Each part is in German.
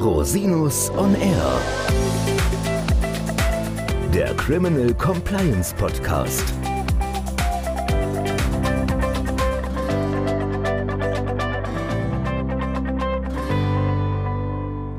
Rosinus on Air. Der Criminal Compliance Podcast.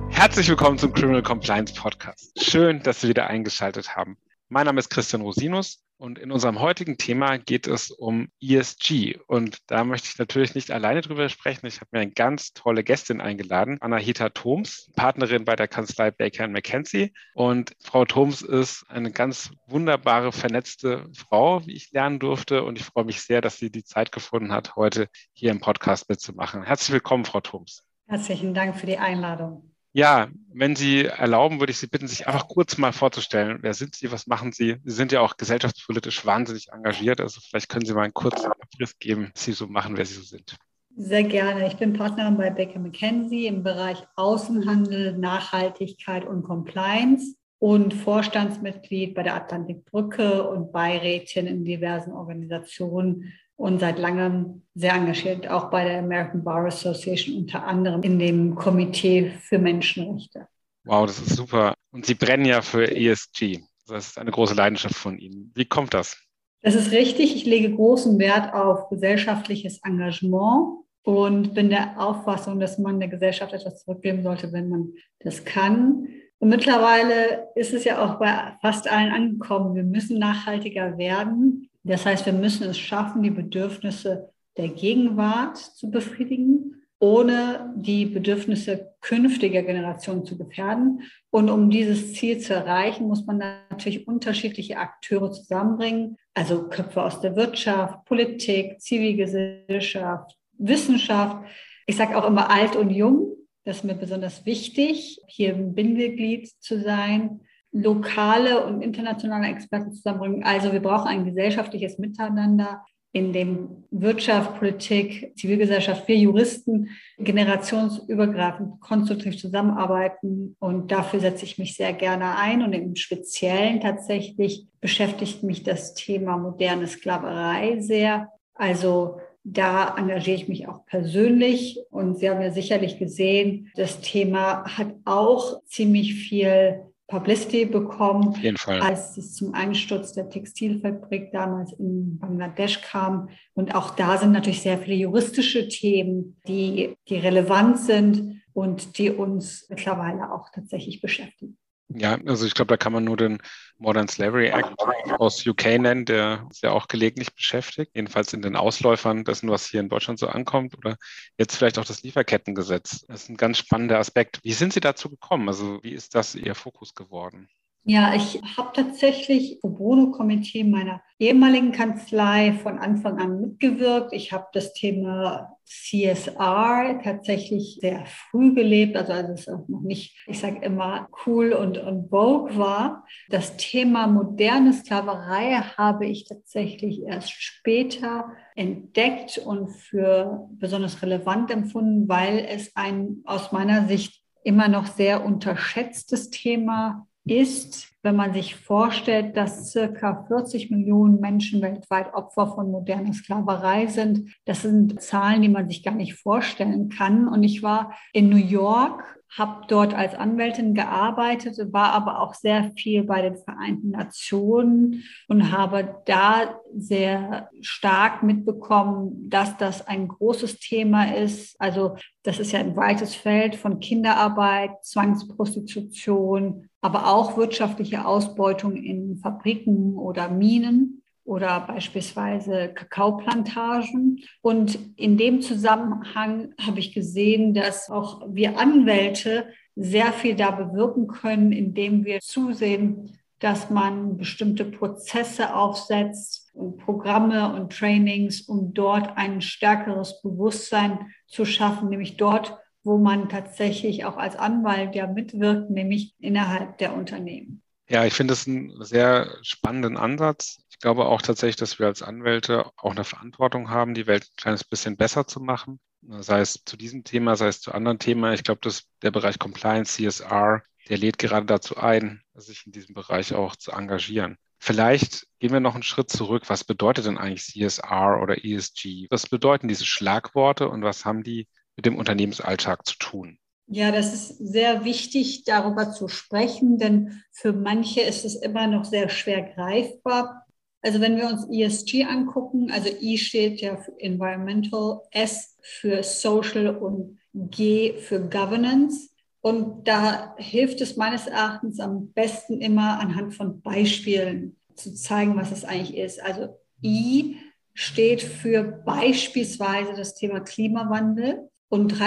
Herzlich willkommen zum Criminal Compliance Podcast. Schön, dass Sie wieder eingeschaltet haben. Mein Name ist Christian Rosinus und in unserem heutigen Thema geht es um ESG. Und da möchte ich natürlich nicht alleine drüber sprechen. Ich habe mir eine ganz tolle Gästin eingeladen, Anahita Thoms, Partnerin bei der Kanzlei Baker McKenzie. Und Frau Thoms ist eine ganz wunderbare, vernetzte Frau, wie ich lernen durfte. Und ich freue mich sehr, dass sie die Zeit gefunden hat, heute hier im Podcast mitzumachen. Herzlich willkommen, Frau Thoms. Herzlichen Dank für die Einladung. Ja, wenn Sie erlauben, würde ich Sie bitten, sich einfach kurz mal vorzustellen. Wer sind Sie? Was machen Sie? Sie sind ja auch gesellschaftspolitisch wahnsinnig engagiert. Also vielleicht können Sie mal einen kurzen Abriss geben, was Sie so machen, wer Sie so sind. Sehr gerne. Ich bin Partnerin bei Baker McKenzie im Bereich Außenhandel, Nachhaltigkeit und Compliance und Vorstandsmitglied bei der Atlantikbrücke und Beirätin in diversen Organisationen und seit langem sehr engagiert, auch bei der American Bar Association, unter anderem in dem Komitee für Menschenrechte. Wow, das ist super. Und Sie brennen ja für ESG. Das ist eine große Leidenschaft von Ihnen. Wie kommt das? Das ist richtig. Ich lege großen Wert auf gesellschaftliches Engagement und bin der Auffassung, dass man der Gesellschaft etwas zurückgeben sollte, wenn man das kann. Und mittlerweile ist es ja auch bei fast allen angekommen. Wir müssen nachhaltiger werden. Das heißt, wir müssen es schaffen, die Bedürfnisse der Gegenwart zu befriedigen, ohne die Bedürfnisse künftiger Generationen zu gefährden. Und um dieses Ziel zu erreichen, muss man natürlich unterschiedliche Akteure zusammenbringen, also Köpfe aus der Wirtschaft, Politik, Zivilgesellschaft, Wissenschaft. Ich sage auch immer alt und jung. Das ist mir besonders wichtig, hier ein Bindeglied zu sein lokale und internationale Experten zusammenbringen. Also wir brauchen ein gesellschaftliches Miteinander, in dem Wirtschaft, Politik, Zivilgesellschaft, wir Juristen generationsübergreifend konstruktiv zusammenarbeiten. Und dafür setze ich mich sehr gerne ein. Und im Speziellen tatsächlich beschäftigt mich das Thema moderne Sklaverei sehr. Also da engagiere ich mich auch persönlich. Und Sie haben ja sicherlich gesehen, das Thema hat auch ziemlich viel Publicity bekommen, als es zum Einsturz der Textilfabrik damals in Bangladesch kam. Und auch da sind natürlich sehr viele juristische Themen, die, die relevant sind und die uns mittlerweile auch tatsächlich beschäftigen. Ja, also ich glaube, da kann man nur den Modern Slavery Act aus UK nennen, der ist ja auch gelegentlich beschäftigt, jedenfalls in den Ausläufern dessen, was hier in Deutschland so ankommt oder jetzt vielleicht auch das Lieferkettengesetz. Das ist ein ganz spannender Aspekt. Wie sind Sie dazu gekommen? Also wie ist das Ihr Fokus geworden? Ja, ich habe tatsächlich Pro Bono-Komitee meiner ehemaligen Kanzlei von Anfang an mitgewirkt. Ich habe das Thema CSR tatsächlich sehr früh gelebt, also als es auch noch nicht, ich sage immer, cool und, und vogue war. Das Thema moderne Sklaverei habe ich tatsächlich erst später entdeckt und für besonders relevant empfunden, weil es ein aus meiner Sicht immer noch sehr unterschätztes Thema ist, wenn man sich vorstellt, dass circa 40 Millionen Menschen weltweit Opfer von moderner Sklaverei sind. Das sind Zahlen, die man sich gar nicht vorstellen kann. Und ich war in New York habe dort als Anwältin gearbeitet, war aber auch sehr viel bei den Vereinten Nationen und habe da sehr stark mitbekommen, dass das ein großes Thema ist. Also das ist ja ein weites Feld von Kinderarbeit, Zwangsprostitution, aber auch wirtschaftliche Ausbeutung in Fabriken oder Minen oder beispielsweise Kakaoplantagen. Und in dem Zusammenhang habe ich gesehen, dass auch wir Anwälte sehr viel da bewirken können, indem wir zusehen, dass man bestimmte Prozesse aufsetzt und Programme und Trainings, um dort ein stärkeres Bewusstsein zu schaffen, nämlich dort, wo man tatsächlich auch als Anwalt ja mitwirkt, nämlich innerhalb der Unternehmen. Ja, ich finde es einen sehr spannenden Ansatz. Ich glaube auch tatsächlich, dass wir als Anwälte auch eine Verantwortung haben, die Welt ein kleines bisschen besser zu machen. Sei es zu diesem Thema, sei es zu anderen Themen. Ich glaube, dass der Bereich Compliance, CSR, der lädt gerade dazu ein, sich in diesem Bereich auch zu engagieren. Vielleicht gehen wir noch einen Schritt zurück. Was bedeutet denn eigentlich CSR oder ESG? Was bedeuten diese Schlagworte und was haben die mit dem Unternehmensalltag zu tun? Ja, das ist sehr wichtig, darüber zu sprechen, denn für manche ist es immer noch sehr schwer greifbar. Also wenn wir uns ESG angucken, also I steht ja für Environmental, S für Social und G für Governance. Und da hilft es meines Erachtens am besten immer anhand von Beispielen zu zeigen, was es eigentlich ist. Also I steht für beispielsweise das Thema Klimawandel und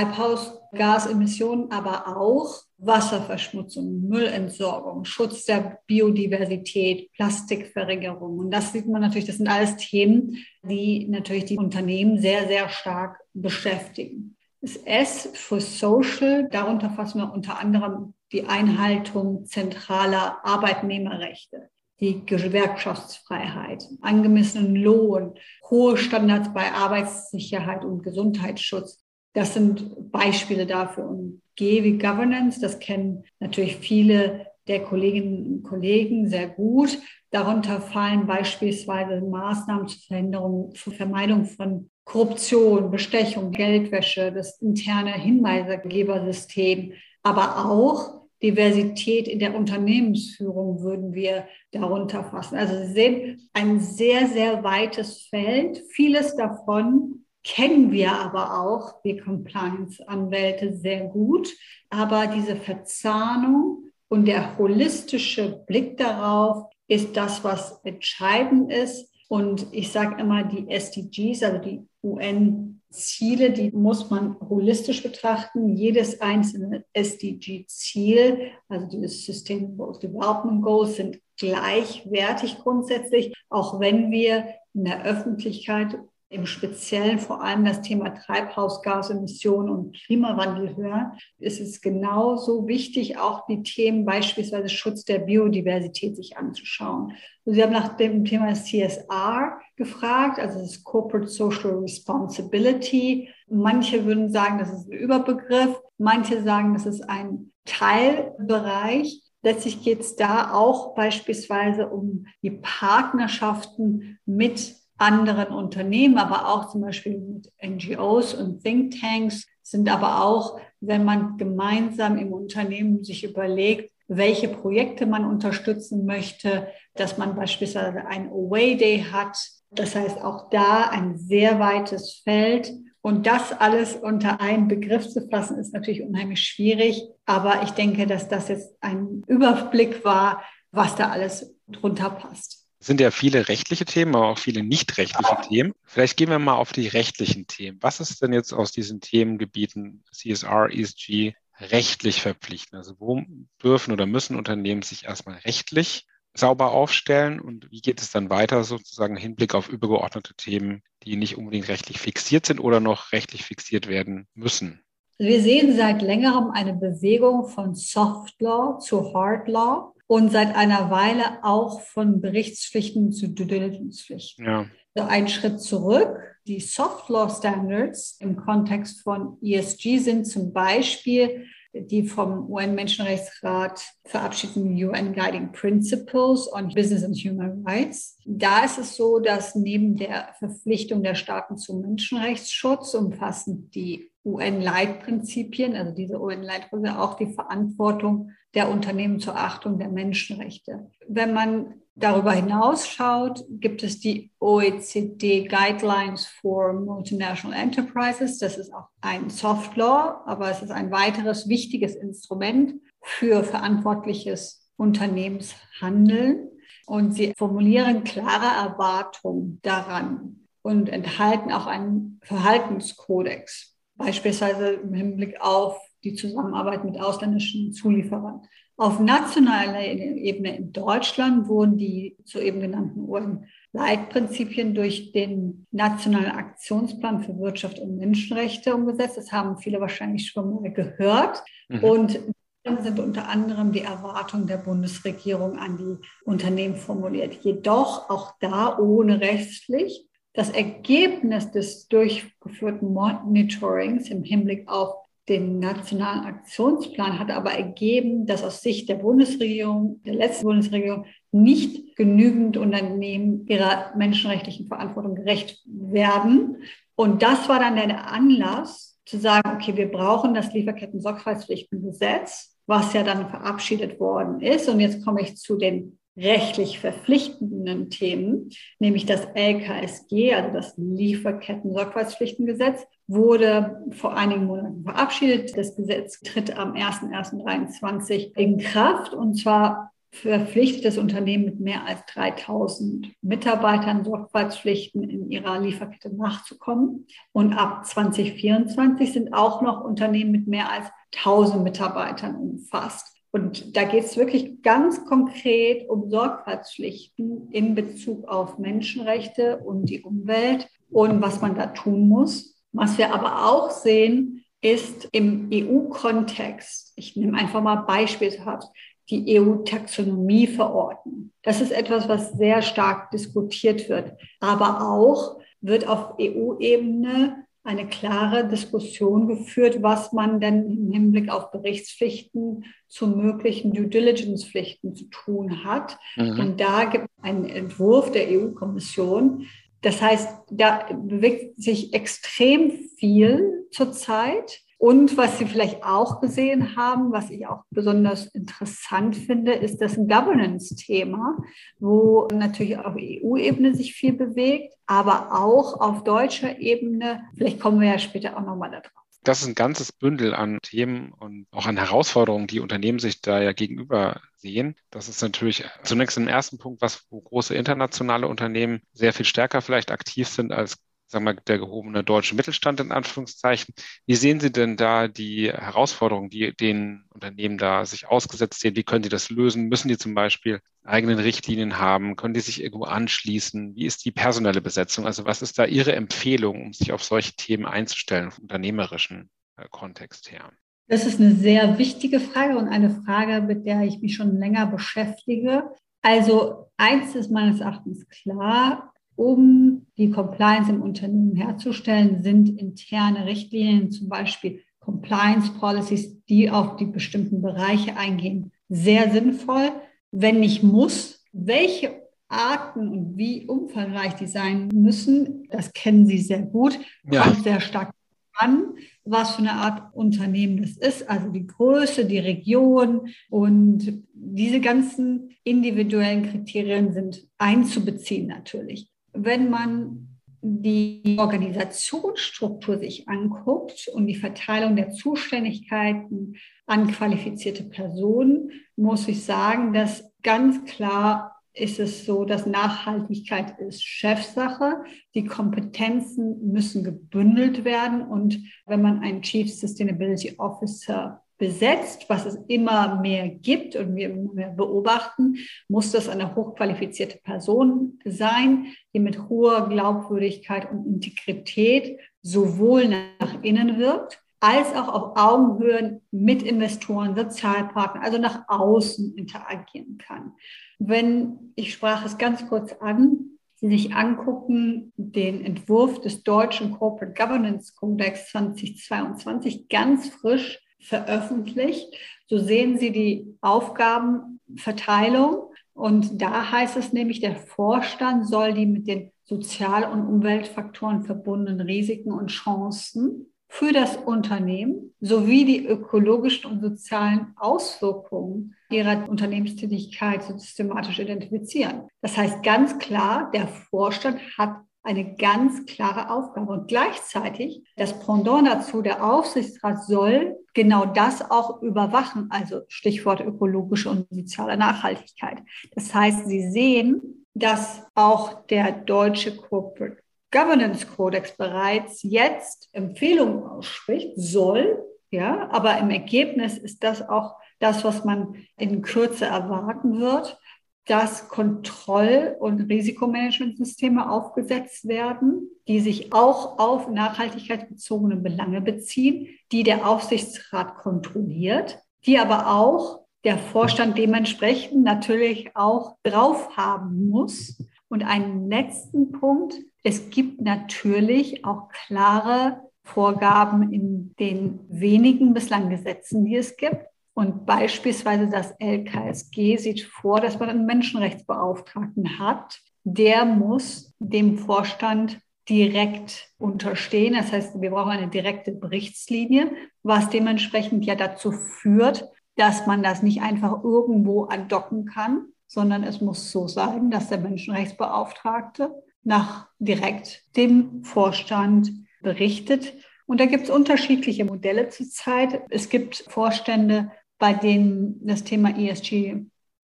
Treibhausgasemissionen, aber auch Wasserverschmutzung, Müllentsorgung, Schutz der Biodiversität, Plastikverringerung. Und das sieht man natürlich, das sind alles Themen, die natürlich die Unternehmen sehr, sehr stark beschäftigen. Das S für Social, darunter fassen wir unter anderem die Einhaltung zentraler Arbeitnehmerrechte die Gewerkschaftsfreiheit, angemessenen Lohn, hohe Standards bei Arbeitssicherheit und Gesundheitsschutz. Das sind Beispiele dafür. Und G wie Governance, das kennen natürlich viele der Kolleginnen und Kollegen sehr gut. Darunter fallen beispielsweise Maßnahmen zur Verhinderung, zur Vermeidung von Korruption, Bestechung, Geldwäsche, das interne Hinweisegebersystem, aber auch Diversität in der Unternehmensführung würden wir darunter fassen. Also Sie sehen ein sehr, sehr weites Feld. Vieles davon kennen wir aber auch, wir Compliance-Anwälte, sehr gut. Aber diese Verzahnung und der holistische Blick darauf ist das, was entscheidend ist. Und ich sage immer, die SDGs, also die UN Ziele, die muss man holistisch betrachten. Jedes einzelne SDG-Ziel, also dieses Sustainable Development Goals, sind gleichwertig grundsätzlich, auch wenn wir in der Öffentlichkeit im Speziellen vor allem das Thema Treibhausgasemissionen und Klimawandel hören, ist es genauso wichtig, auch die Themen beispielsweise Schutz der Biodiversität sich anzuschauen. Sie haben nach dem Thema CSR gefragt, also das Corporate Social Responsibility. Manche würden sagen, das ist ein Überbegriff, manche sagen, das ist ein Teilbereich. Letztlich geht es da auch beispielsweise um die Partnerschaften mit anderen Unternehmen, aber auch zum Beispiel mit NGOs und Thinktanks, sind aber auch, wenn man gemeinsam im Unternehmen sich überlegt, welche Projekte man unterstützen möchte, dass man beispielsweise ein Away Day hat. Das heißt, auch da ein sehr weites Feld. Und das alles unter einen Begriff zu fassen, ist natürlich unheimlich schwierig. Aber ich denke, dass das jetzt ein Überblick war, was da alles drunter passt sind ja viele rechtliche Themen, aber auch viele nicht rechtliche Themen. Vielleicht gehen wir mal auf die rechtlichen Themen. Was ist denn jetzt aus diesen Themengebieten CSR, ESG rechtlich verpflichtend? Also wo dürfen oder müssen Unternehmen sich erstmal rechtlich sauber aufstellen und wie geht es dann weiter sozusagen im Hinblick auf übergeordnete Themen, die nicht unbedingt rechtlich fixiert sind oder noch rechtlich fixiert werden müssen? Wir sehen seit längerem eine Bewegung von Soft Law zu Hard Law und seit einer Weile auch von Berichtspflichten zu Due Diligence-Pflichten. Ja. Also ein Schritt zurück. Die Soft Law Standards im Kontext von ESG sind zum Beispiel die vom UN-Menschenrechtsrat verabschiedeten UN Guiding Principles on Business and Human Rights. Da ist es so, dass neben der Verpflichtung der Staaten zum Menschenrechtsschutz umfassen die UN-Leitprinzipien, also diese UN-Leitprinzipien, auch die Verantwortung der Unternehmen zur Achtung der Menschenrechte. Wenn man darüber hinaus schaut, gibt es die OECD Guidelines for Multinational Enterprises. Das ist auch ein Soft Law, aber es ist ein weiteres wichtiges Instrument für verantwortliches Unternehmenshandeln. Und sie formulieren klare Erwartungen daran und enthalten auch einen Verhaltenskodex, beispielsweise im Hinblick auf die Zusammenarbeit mit ausländischen Zulieferern. Auf nationaler Ebene in Deutschland wurden die soeben genannten UN-Leitprinzipien durch den Nationalen Aktionsplan für Wirtschaft und Menschenrechte umgesetzt. Das haben viele wahrscheinlich schon mal gehört. Mhm. Und dann sind unter anderem die Erwartungen der Bundesregierung an die Unternehmen formuliert. Jedoch auch da ohne Rechtspflicht. Das Ergebnis des durchgeführten Monitorings im Hinblick auf den nationalen Aktionsplan hat aber ergeben, dass aus Sicht der Bundesregierung, der letzten Bundesregierung, nicht genügend Unternehmen ihrer menschenrechtlichen Verantwortung gerecht werden. Und das war dann der Anlass, zu sagen, okay, wir brauchen das Lieferketten-Sorgfaltspflichtengesetz, was ja dann verabschiedet worden ist. Und jetzt komme ich zu den rechtlich verpflichtenden Themen, nämlich das LKSG, also das Lieferketten-Sorgfaltspflichtengesetz, wurde vor einigen Monaten verabschiedet. Das Gesetz tritt am 01.01.2023 in Kraft und zwar verpflichtet das Unternehmen mit mehr als 3000 Mitarbeitern Sorgfaltspflichten in ihrer Lieferkette nachzukommen. Und ab 2024 sind auch noch Unternehmen mit mehr als 1000 Mitarbeitern umfasst. Und da geht es wirklich ganz konkret um Sorgfaltspflichten in Bezug auf Menschenrechte und die Umwelt und was man da tun muss. Was wir aber auch sehen, ist im EU-Kontext, ich nehme einfach mal beispielhaft die EU-Taxonomie-Verordnung. Das ist etwas, was sehr stark diskutiert wird. Aber auch wird auf EU-Ebene eine klare Diskussion geführt, was man denn im Hinblick auf Berichtspflichten zu möglichen Due Diligence-Pflichten zu tun hat. Mhm. Und da gibt es einen Entwurf der EU-Kommission. Das heißt, da bewegt sich extrem viel zurzeit. Und was Sie vielleicht auch gesehen haben, was ich auch besonders interessant finde, ist das Governance-Thema, wo natürlich auf EU-Ebene sich viel bewegt, aber auch auf deutscher Ebene. Vielleicht kommen wir ja später auch nochmal darauf. Das ist ein ganzes Bündel an Themen und auch an Herausforderungen, die Unternehmen sich da ja gegenüber sehen. Das ist natürlich zunächst im ersten Punkt, was wo große internationale Unternehmen sehr viel stärker vielleicht aktiv sind als sagen wir, der gehobene deutsche Mittelstand in Anführungszeichen. Wie sehen Sie denn da die Herausforderungen, die den Unternehmen da sich ausgesetzt sehen? Wie können Sie das lösen? Müssen die zum Beispiel eigenen Richtlinien haben? Können die sich irgendwo anschließen? Wie ist die personelle Besetzung? Also was ist da Ihre Empfehlung, um sich auf solche Themen einzustellen, vom unternehmerischen äh, Kontext her? Das ist eine sehr wichtige Frage und eine Frage, mit der ich mich schon länger beschäftige. Also eins ist meines Erachtens klar, um die Compliance im Unternehmen herzustellen, sind interne Richtlinien, zum Beispiel Compliance Policies, die auf die bestimmten Bereiche eingehen, sehr sinnvoll. Wenn nicht muss, welche Arten und wie umfangreich die sein müssen, das kennen Sie sehr gut, ja. kommt sehr stark an, was für eine Art Unternehmen das ist, also die Größe, die Region und diese ganzen individuellen Kriterien sind einzubeziehen natürlich wenn man die Organisationsstruktur sich anguckt und die Verteilung der Zuständigkeiten an qualifizierte Personen, muss ich sagen, dass ganz klar ist es so, dass Nachhaltigkeit ist Chefsache. Die Kompetenzen müssen gebündelt werden. Und wenn man einen Chief Sustainability Officer besetzt, was es immer mehr gibt und wir mehr beobachten, muss das eine hochqualifizierte Person sein, die mit hoher Glaubwürdigkeit und Integrität sowohl nach innen wirkt, als auch auf Augenhöhe mit Investoren, Sozialpartnern, also nach außen interagieren kann. Wenn, ich sprach es ganz kurz an, Sie sich angucken, den Entwurf des deutschen Corporate Governance Codex 2022, ganz frisch veröffentlicht. So sehen Sie die Aufgabenverteilung. Und da heißt es nämlich, der Vorstand soll die mit den Sozial- und Umweltfaktoren verbundenen Risiken und Chancen für das Unternehmen sowie die ökologischen und sozialen Auswirkungen ihrer Unternehmenstätigkeit systematisch identifizieren. Das heißt ganz klar, der Vorstand hat eine ganz klare Aufgabe. Und gleichzeitig das Pendant dazu, der Aufsichtsrat soll genau das auch überwachen, also Stichwort ökologische und soziale Nachhaltigkeit. Das heißt, Sie sehen, dass auch der deutsche Corporate Governance Codex bereits jetzt Empfehlungen ausspricht, soll, ja, aber im Ergebnis ist das auch das, was man in Kürze erwarten wird dass Kontroll- und Risikomanagementsysteme aufgesetzt werden, die sich auch auf nachhaltigkeitsbezogene Belange beziehen, die der Aufsichtsrat kontrolliert, die aber auch der Vorstand dementsprechend natürlich auch drauf haben muss. Und einen letzten Punkt, es gibt natürlich auch klare Vorgaben in den wenigen bislang Gesetzen, die es gibt, und beispielsweise das LKSG sieht vor, dass man einen Menschenrechtsbeauftragten hat. Der muss dem Vorstand direkt unterstehen. Das heißt, wir brauchen eine direkte Berichtslinie, was dementsprechend ja dazu führt, dass man das nicht einfach irgendwo andocken kann, sondern es muss so sein, dass der Menschenrechtsbeauftragte nach direkt dem Vorstand berichtet. Und da gibt es unterschiedliche Modelle zurzeit. Es gibt Vorstände, bei denen das Thema ESG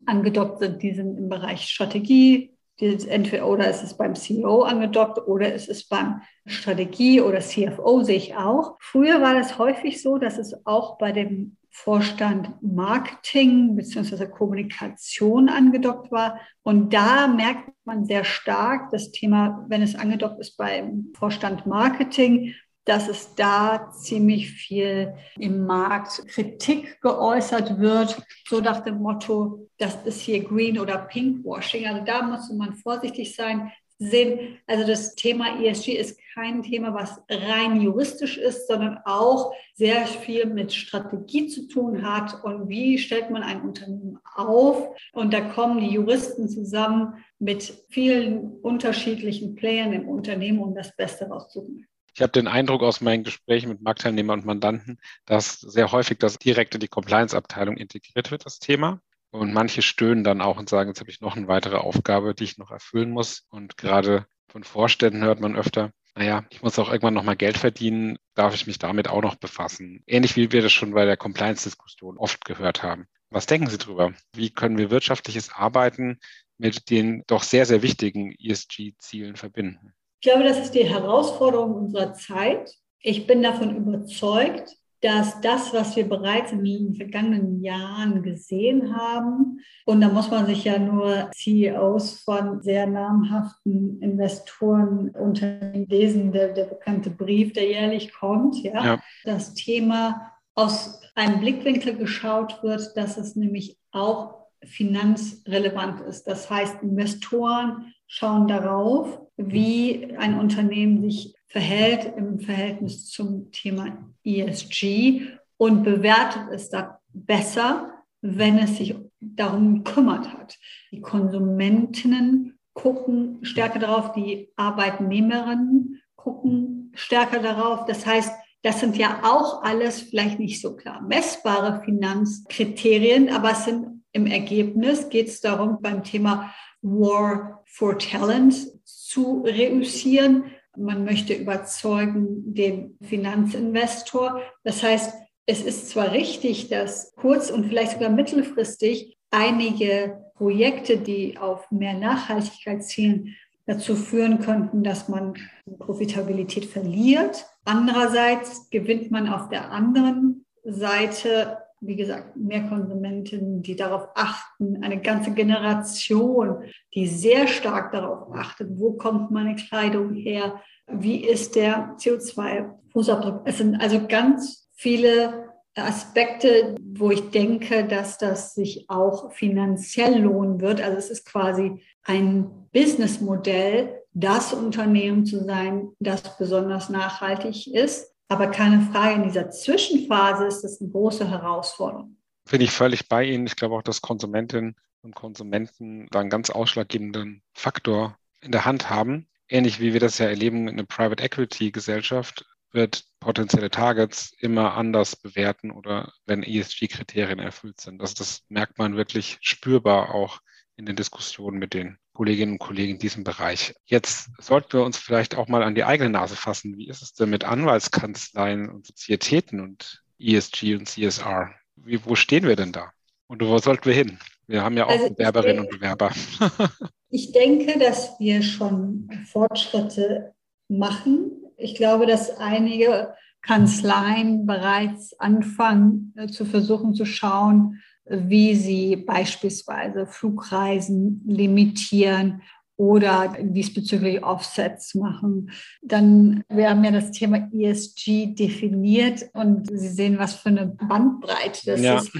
angedockt sind, die sind im Bereich Strategie, entweder oder ist es beim CEO angedockt oder ist es beim Strategie oder CFO sehe ich auch. Früher war das häufig so, dass es auch bei dem Vorstand Marketing bzw. Kommunikation angedockt war. Und da merkt man sehr stark das Thema, wenn es angedockt ist beim Vorstand Marketing, dass es da ziemlich viel im Markt Kritik geäußert wird, so nach dem Motto, das ist hier Green oder Pinkwashing. Also da muss man vorsichtig sein. Sehen, also das Thema ESG ist kein Thema, was rein juristisch ist, sondern auch sehr viel mit Strategie zu tun hat und wie stellt man ein Unternehmen auf. Und da kommen die Juristen zusammen mit vielen unterschiedlichen Playern im Unternehmen, um das Beste rauszuholen. Ich habe den Eindruck aus meinen Gesprächen mit Marktteilnehmern und Mandanten, dass sehr häufig das direkt in die Compliance-Abteilung integriert wird, das Thema. Und manche stöhnen dann auch und sagen, jetzt habe ich noch eine weitere Aufgabe, die ich noch erfüllen muss. Und gerade von Vorständen hört man öfter, naja, ich muss auch irgendwann nochmal Geld verdienen, darf ich mich damit auch noch befassen. Ähnlich wie wir das schon bei der Compliance-Diskussion oft gehört haben. Was denken Sie darüber? Wie können wir wirtschaftliches Arbeiten mit den doch sehr, sehr wichtigen ESG-Zielen verbinden? Ich glaube, das ist die Herausforderung unserer Zeit. Ich bin davon überzeugt, dass das, was wir bereits in den vergangenen Jahren gesehen haben, und da muss man sich ja nur CEOs von sehr namhaften Investoren unter lesen, der, der bekannte Brief, der jährlich kommt, ja, ja. das Thema aus einem Blickwinkel geschaut wird, dass es nämlich auch finanzrelevant ist. Das heißt, Investoren schauen darauf, wie ein Unternehmen sich verhält im Verhältnis zum Thema ESG und bewertet es da besser, wenn es sich darum gekümmert hat. Die Konsumentinnen gucken stärker darauf, die Arbeitnehmerinnen gucken stärker darauf. Das heißt, das sind ja auch alles vielleicht nicht so klar messbare Finanzkriterien, aber es sind im Ergebnis geht es darum, beim Thema War for Talent zu reüssieren. Man möchte überzeugen den Finanzinvestor. Das heißt, es ist zwar richtig, dass kurz- und vielleicht sogar mittelfristig einige Projekte, die auf mehr Nachhaltigkeit zielen, dazu führen könnten, dass man Profitabilität verliert. Andererseits gewinnt man auf der anderen Seite wie gesagt, mehr Konsumentinnen, die darauf achten, eine ganze Generation, die sehr stark darauf achtet, wo kommt meine Kleidung her, wie ist der CO2-Fußabdruck. Es sind also ganz viele Aspekte, wo ich denke, dass das sich auch finanziell lohnen wird. Also es ist quasi ein Businessmodell, das Unternehmen zu sein, das besonders nachhaltig ist aber keine Frage, in dieser Zwischenphase ist das eine große Herausforderung. Bin ich völlig bei Ihnen. Ich glaube auch, dass Konsumentinnen und Konsumenten da einen ganz ausschlaggebenden Faktor in der Hand haben. Ähnlich wie wir das ja erleben in einer Private Equity Gesellschaft wird potenzielle Targets immer anders bewerten oder wenn ESG-Kriterien erfüllt sind. Also das merkt man wirklich spürbar auch in den Diskussionen mit den Kolleginnen und Kollegen in diesem Bereich. Jetzt sollten wir uns vielleicht auch mal an die eigene Nase fassen. Wie ist es denn mit Anwaltskanzleien und Sozietäten und ESG und CSR? Wie, wo stehen wir denn da? Und wo sollten wir hin? Wir haben ja auch also Bewerberinnen denke, und Bewerber. ich denke, dass wir schon Fortschritte machen. Ich glaube, dass einige Kanzleien bereits anfangen äh, zu versuchen zu schauen, wie sie beispielsweise Flugreisen limitieren oder diesbezüglich Offsets machen. Dann, wir haben ja das Thema ESG definiert und Sie sehen, was für eine Bandbreite das ja. ist.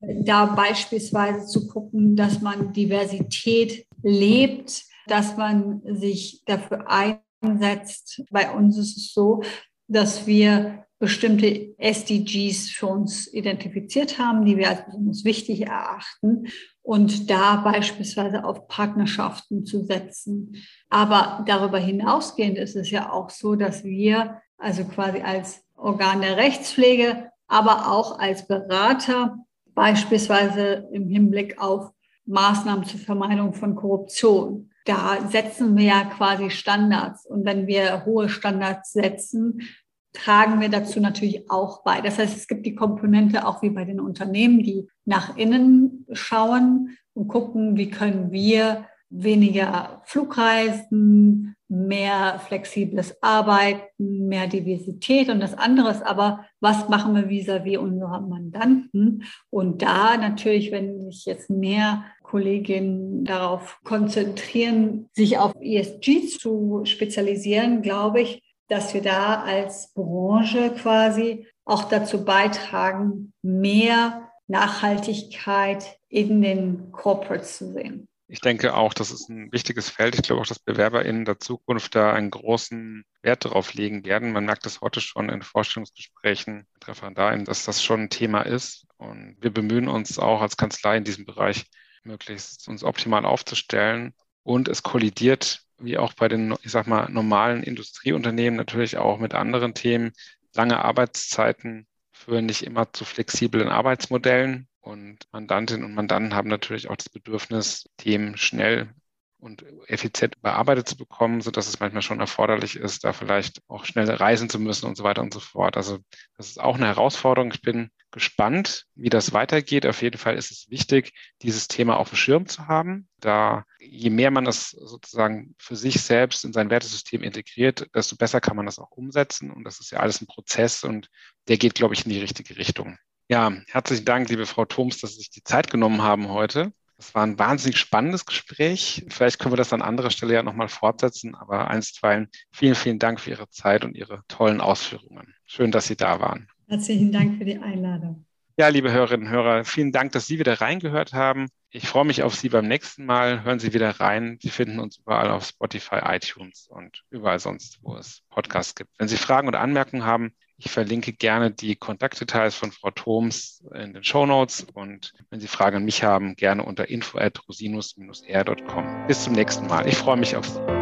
Da beispielsweise zu gucken, dass man Diversität lebt, dass man sich dafür einsetzt. Bei uns ist es so, dass wir bestimmte SDGs für uns identifiziert haben, die wir als besonders wichtig erachten. und da beispielsweise auf Partnerschaften zu setzen. Aber darüber hinausgehend ist es ja auch so, dass wir also quasi als Organ der Rechtspflege, aber auch als Berater beispielsweise im Hinblick auf Maßnahmen zur Vermeidung von Korruption. Da setzen wir ja quasi Standards. Und wenn wir hohe Standards setzen, tragen wir dazu natürlich auch bei. Das heißt, es gibt die Komponente auch wie bei den Unternehmen, die nach innen schauen und gucken, wie können wir weniger Flugreisen, mehr flexibles Arbeiten, mehr Diversität und das andere ist aber, was machen wir vis-à-vis -vis unserer Mandanten? Und da natürlich, wenn sich jetzt mehr Kolleginnen darauf konzentrieren, sich auf ESG zu spezialisieren, glaube ich, dass wir da als Branche quasi auch dazu beitragen, mehr Nachhaltigkeit in den Corporates zu sehen. Ich denke auch, das ist ein wichtiges Feld. Ich glaube auch, dass BewerberInnen der Zukunft da einen großen Wert darauf legen werden. Man merkt das heute schon in Vorstellungsgesprächen mit ReferendarInnen, dass das schon ein Thema ist. Und wir bemühen uns auch als Kanzlei in diesem Bereich möglichst uns optimal aufzustellen. Und es kollidiert wie auch bei den, ich sag mal, normalen Industrieunternehmen natürlich auch mit anderen Themen. Lange Arbeitszeiten führen nicht immer zu flexiblen Arbeitsmodellen. Und Mandantinnen und Mandanten haben natürlich auch das Bedürfnis, Themen schnell und effizient bearbeitet zu bekommen, so dass es manchmal schon erforderlich ist, da vielleicht auch schnell reisen zu müssen und so weiter und so fort. Also das ist auch eine Herausforderung. Ich bin gespannt, wie das weitergeht. Auf jeden Fall ist es wichtig, dieses Thema auf dem Schirm zu haben. Da je mehr man es sozusagen für sich selbst in sein Wertesystem integriert, desto besser kann man das auch umsetzen. Und das ist ja alles ein Prozess und der geht, glaube ich, in die richtige Richtung. Ja, herzlichen Dank, liebe Frau Thoms, dass Sie sich die Zeit genommen haben heute. Das war ein wahnsinnig spannendes Gespräch. Vielleicht können wir das an anderer Stelle ja nochmal fortsetzen, aber einstweilen vielen, vielen Dank für Ihre Zeit und Ihre tollen Ausführungen. Schön, dass Sie da waren. Herzlichen Dank für die Einladung. Ja, liebe Hörerinnen und Hörer, vielen Dank, dass Sie wieder reingehört haben. Ich freue mich auf Sie beim nächsten Mal. Hören Sie wieder rein. Sie finden uns überall auf Spotify, iTunes und überall sonst, wo es Podcasts gibt. Wenn Sie Fragen oder Anmerkungen haben, ich verlinke gerne die Kontaktdetails von Frau Thoms in den Show Notes und wenn Sie Fragen an mich haben, gerne unter info@rosinus-r.com. Bis zum nächsten Mal. Ich freue mich auf Sie.